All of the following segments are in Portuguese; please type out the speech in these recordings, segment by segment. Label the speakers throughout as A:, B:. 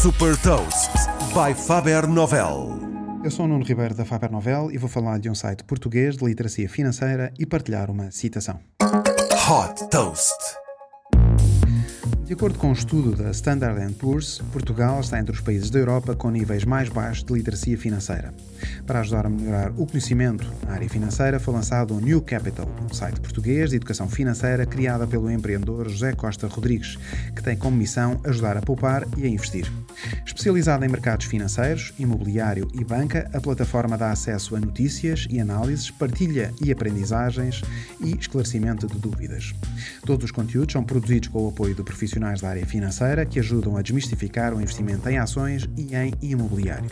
A: Super Toast by Faber Novel.
B: Eu sou o Nuno Ribeiro da Faber Novel e vou falar de um site português de literacia financeira e partilhar uma citação.
A: Hot Toast.
B: De acordo com um estudo da Standard Poor's, Portugal está entre os países da Europa com níveis mais baixos de literacia financeira. Para ajudar a melhorar o conhecimento na área financeira, foi lançado o New Capital, um site português de educação financeira criado pelo empreendedor José Costa Rodrigues, que tem como missão ajudar a poupar e a investir. Especializada em mercados financeiros, imobiliário e banca, a plataforma dá acesso a notícias e análises, partilha e aprendizagens e esclarecimento de dúvidas. Todos os conteúdos são produzidos com o apoio de profissionais da área financeira que ajudam a desmistificar o investimento em ações e em imobiliário.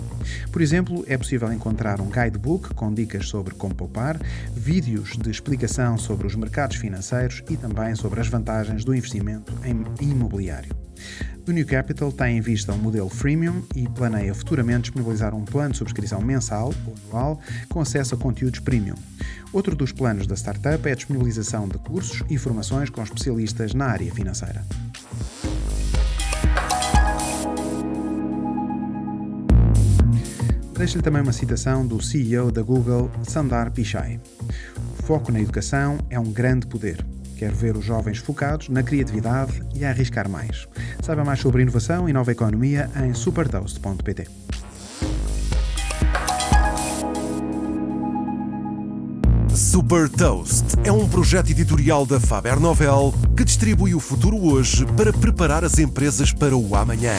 B: Por exemplo, é possível encontrar um guidebook com dicas sobre como poupar, vídeos de explicação sobre os mercados financeiros e também sobre as vantagens do investimento em imobiliário. O New Capital tem em vista um modelo freemium e planeia futuramente disponibilizar um plano de subscrição mensal ou anual com acesso a conteúdos premium. Outro dos planos da startup é a disponibilização de cursos e formações com especialistas na área financeira. Deixo-lhe também uma citação do CEO da Google, Sundar Pichai. O foco na educação é um grande poder. Quero ver os jovens focados na criatividade e a arriscar mais. Saiba mais sobre inovação e nova economia em supertoast.pt.
A: Super Toast é um projeto editorial da Faber Novel que distribui o futuro hoje para preparar as empresas para o amanhã.